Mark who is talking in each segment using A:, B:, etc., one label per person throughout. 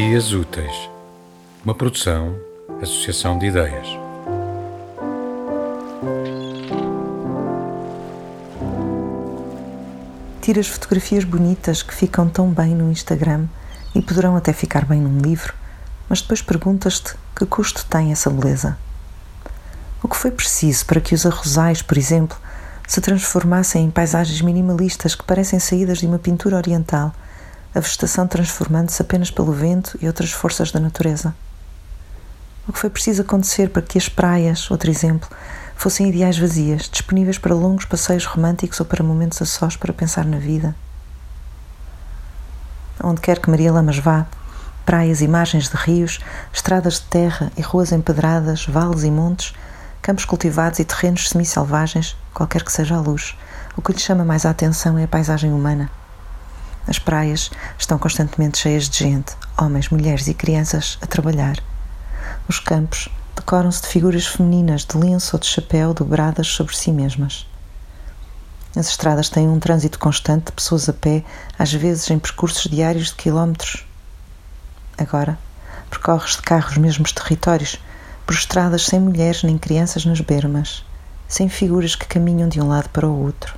A: Dias Úteis, uma produção, associação de ideias.
B: Tiras fotografias bonitas que ficam tão bem no Instagram e poderão até ficar bem num livro, mas depois perguntas-te que custo tem essa beleza. O que foi preciso para que os arrozais, por exemplo, se transformassem em paisagens minimalistas que parecem saídas de uma pintura oriental, a vegetação transformando-se apenas pelo vento e outras forças da natureza? O que foi preciso acontecer para que as praias, outro exemplo, fossem ideais vazias, disponíveis para longos passeios românticos ou para momentos a sós para pensar na vida? Onde quer que Maria Lamas vá, praias margens de rios, estradas de terra e ruas empedradas, vales e montes, campos cultivados e terrenos semi-selvagens, qualquer que seja a luz, o que lhe chama mais a atenção é a paisagem humana. As praias estão constantemente cheias de gente, homens, mulheres e crianças a trabalhar. Os campos decoram-se de figuras femininas de lenço ou de chapéu dobradas sobre si mesmas. As estradas têm um trânsito constante de pessoas a pé, às vezes em percursos diários de quilómetros. Agora, percorres de carros mesmos territórios, por estradas sem mulheres nem crianças nas bermas sem figuras que caminham de um lado para o outro.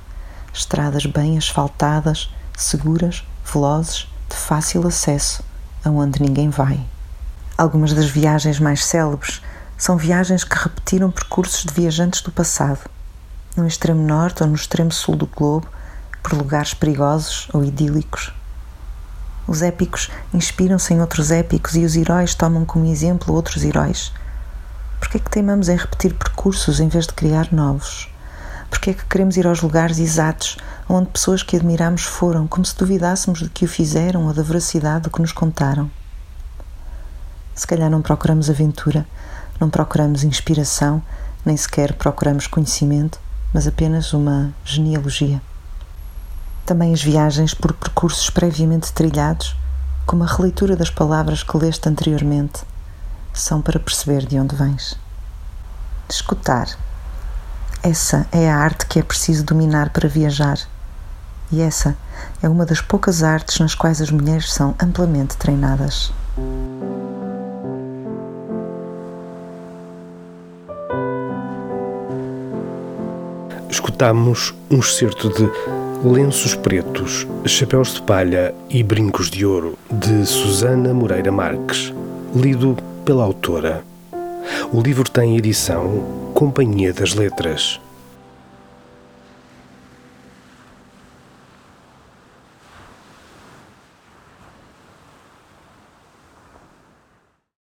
B: Estradas bem asfaltadas, seguras, velozes, de fácil acesso, aonde ninguém vai. Algumas das viagens mais célebres são viagens que repetiram percursos de viajantes do passado, no extremo norte ou no extremo sul do globo, por lugares perigosos ou idílicos. Os épicos inspiram-se em outros épicos e os heróis tomam como exemplo outros heróis Porquê é que teimamos em repetir percursos em vez de criar novos? Porquê é que queremos ir aos lugares exatos onde pessoas que admiramos foram, como se duvidássemos de que o fizeram ou da veracidade do que nos contaram? Se calhar não procuramos aventura, não procuramos inspiração, nem sequer procuramos conhecimento, mas apenas uma genealogia. Também as viagens por percursos previamente trilhados, como a releitura das palavras que leste anteriormente, são para perceber de onde vens. Escutar. Essa é a arte que é preciso dominar para viajar. E essa é uma das poucas artes nas quais as mulheres são amplamente treinadas.
C: Escutamos um excerto de Lenços Pretos, Chapéus de Palha e Brincos de Ouro, de Susana Moreira Marques, lido pela autora. O livro tem edição Companhia das Letras.